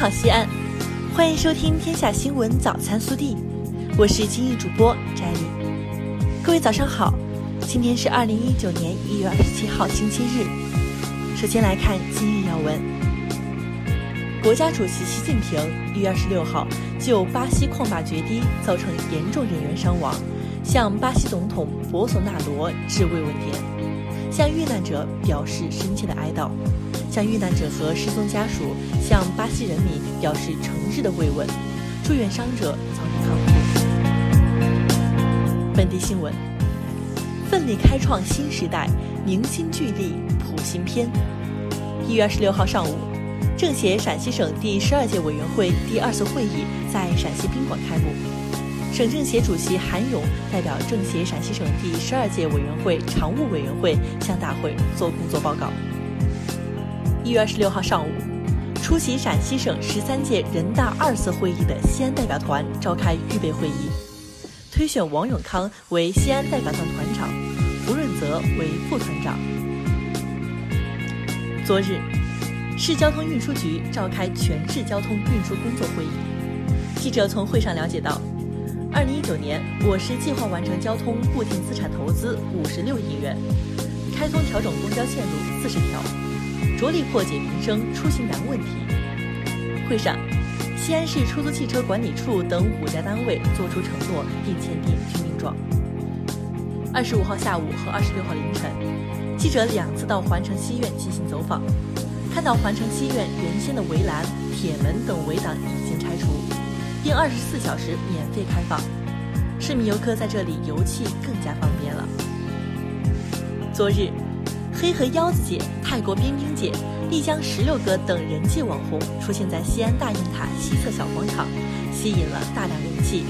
好，西安，欢迎收听《天下新闻早餐速递》，我是今日主播翟丽。各位早上好，今天是二零一九年一月二十七号，星期日。首先来看今日要闻。国家主席习近平一月二十六号就巴西矿坝决堤造成严重人员伤亡，向巴西总统博索纳罗致慰问电，向遇难者表示深切的哀悼。向遇难者和失踪家属、向巴西人民表示诚挚的慰问，祝愿伤者早日康复。本地新闻：奋力开创新时代，凝心聚力谱新篇。一月二十六号上午，政协陕西省第十二届委员会第二次会议在陕西宾馆开幕，省政协主席韩勇代表政协陕西省第十二届委员会常务委员会向大会作工作报告。一月二十六号上午，出席陕西省十三届人大二次会议的西安代表团召开预备会议，推选王永康为西安代表团团长，胡润泽为副团长。昨日，市交通运输局召开全市交通运输工作会议。记者从会上了解到，二零一九年我市计划完成交通固定资产投资五十六亿元，开通调整公交线路四十条。着力破解民生出行难问题。会上，西安市出租汽车管理处等五家单位作出承诺并签订军令状。二十五号下午和二十六号凌晨，记者两次到环城西苑进行走访，看到环城西苑原先的围栏、铁门等围挡已经拆除，并二十四小时免费开放，市民游客在这里游憩更加方便了。昨日。黑河腰子姐、泰国冰冰姐、丽江石榴哥等人气网红出现在西安大雁塔西侧小广场，吸引了大量人气。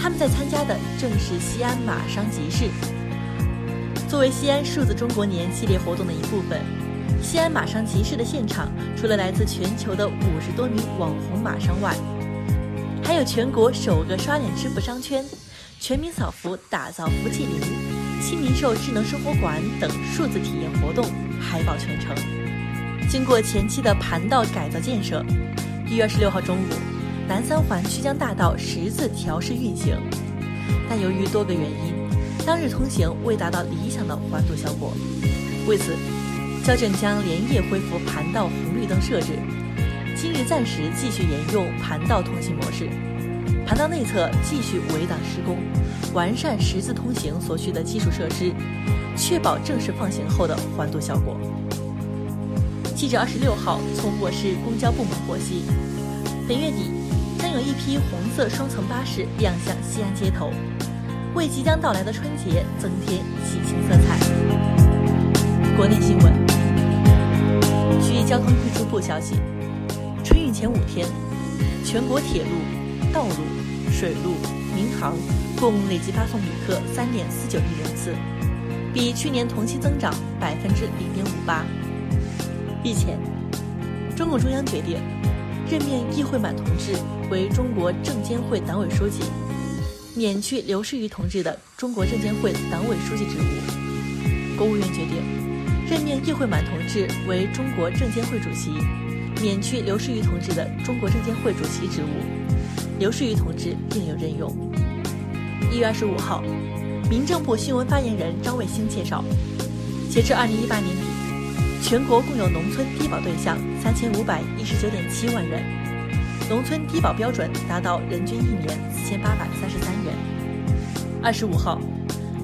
他们在参加的正是西安马商集市。作为西安数字中国年系列活动的一部分，西安马商集市的现场除了来自全球的五十多名网红马商外，有全国首个刷脸支付商圈、全民扫福打造福气林。新零售智能生活馆等数字体验活动海报全程。经过前期的盘道改造建设，一月二十六号中午，南三环曲江大道十字调试运行，但由于多个原因，当日通行未达到理想的环堵效果。为此，交警将连夜恢复盘道红绿灯设置，今日暂时继续沿用盘道通行模式。盘道内侧继续围挡施工，完善十字通行所需的基础设施，确保正式放行后的环堵效果。记者二十六号从我市公交部门获悉，本月底将有一批红色双层巴士亮相西安街头，为即将到来的春节增添喜庆色彩。国内新闻，据交通运输部消息，春运前五天，全国铁路。道路、水路、民航共累计发送旅客三点四九亿人次，比去年同期增长百分之零点五八。日前，中共中央决定任命易会满同志为中国证监会党委书记，免去刘士余同志的中国证监会党委书记职务。国务院决定任命易会满同志为中国证监会主席，免去刘士余同志的中国证监会主席职务。刘士余同志另有任用。一月二十五号，民政部新闻发言人张卫星介绍，截至二零一八年底，全国共有农村低保对象三千五百一十九点七万人，农村低保标准达到人均一年四千八百三十三元。二十五号，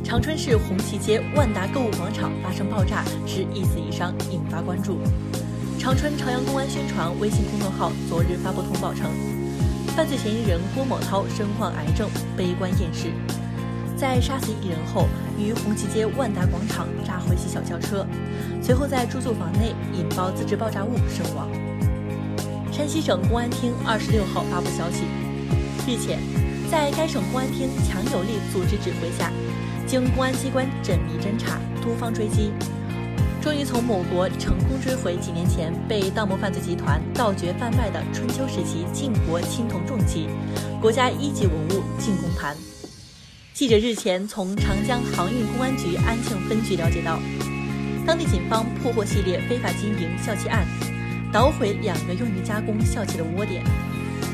长春市红旗街万达购物广场发生爆炸，致一死一伤，引发关注。长春朝阳公安宣传微信公众号昨日发布通报称。犯罪嫌疑人郭某涛身患癌症，悲观厌世，在杀死一人后，于红旗街万达广场炸毁其小轿车，随后在住宿房内引爆自制爆炸物身亡。山西省公安厅二十六号发布消息，日前，在该省公安厅强有力组织指挥下，经公安机关缜密侦查、多方追击。终于从某国成功追回几年前被盗墓犯罪集团盗掘贩卖的春秋时期晋国青铜重器，国家一级文物进贡盘。记者日前从长江航运公安局安庆分局了解到，当地警方破获系列非法经营笑气案，捣毁两个用于加工笑气的窝点，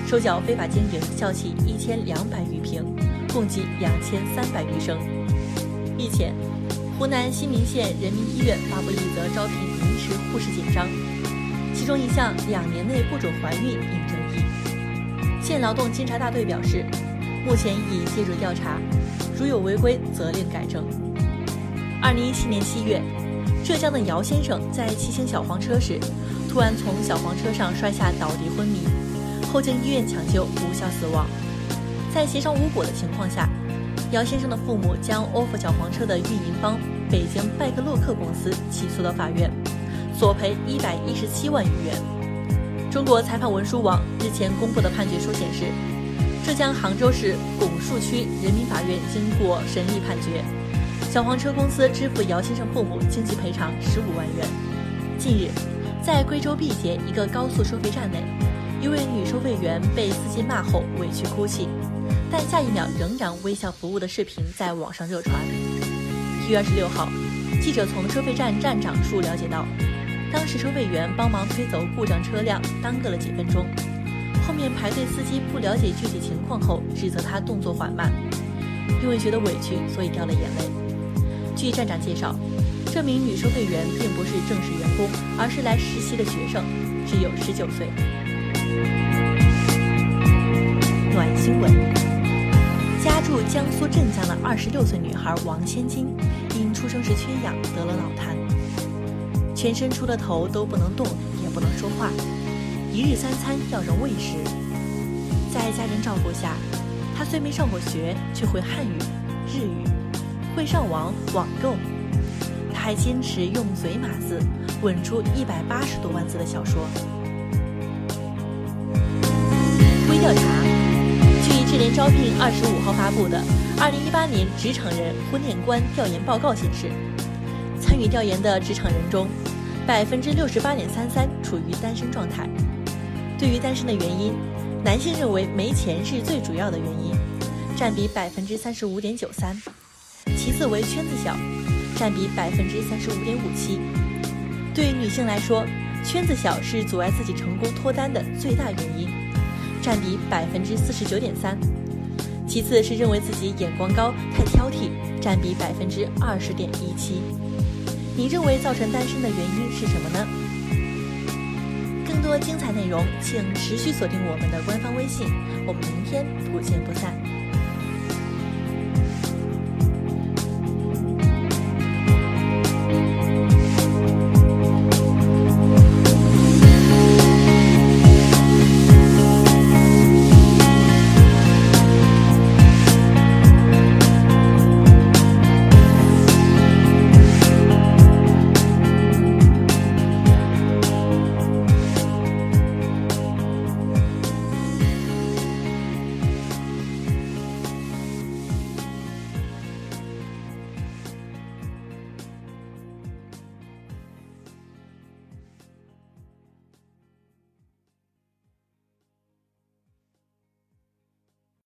收缴非法经营笑气一千两百余瓶，共计两千三百余升。日前，湖南新民县人民医院发布一则招聘临时护士简章，其中一项两年内不准怀孕应争议。县劳动监察大队表示，目前已介入调查，如有违规，责令改正。二零一七年七月，浙江的姚先生在骑行小黄车时，突然从小黄车上摔下倒地昏迷，后经医院抢救无效死亡。在协商无果的情况下，姚先生的父母将 ofo 小黄车的运营方北京拜克洛克公司起诉到法院，索赔一百一十七万余元。中国裁判文书网日前公布的判决书显示，浙江杭州市拱墅区人民法院经过审理判决。小黄车公司支付姚先生父母经济赔偿十五万元。近日，在贵州毕节一个高速收费站内，一位女收费员被司机骂后委屈哭泣，但下一秒仍然微笑服务的视频在网上热传。一月二十六号，记者从收费站站长处了解到，当时收费员帮忙推走故障车辆，耽搁了几分钟。后面排队司机不了解具体情况后，指责他动作缓慢，因为觉得委屈，所以掉了眼泪。据站长介绍，这名女收费员并不是正式员工，而是来实习的学生，只有十九岁。暖新闻：家住江苏镇江的二十六岁女孩王千金，因出生时缺氧得了脑瘫，全身除了头都不能动，也不能说话，一日三餐要人喂食。在家人照顾下，她虽没上过学，却会汉语、日语。会上网网购，他还坚持用嘴码字稳出一百八十多万字的小说。微调查，联招聘二十五号发布的《二零一八年职场人婚恋观调研报告》显示，参与调研的职场人中，百分之六十八点三三处于单身状态。对于单身的原因，男性认为没钱是最主要的原因，占比百分之三十五点九三。其次为圈子小，占比百分之三十五点五七。对于女性来说，圈子小是阻碍自己成功脱单的最大原因，占比百分之四十九点三。其次是认为自己眼光高、太挑剔，占比百分之二十点一七。你认为造成单身的原因是什么呢？更多精彩内容，请持续锁定我们的官方微信。我们明天不见不散。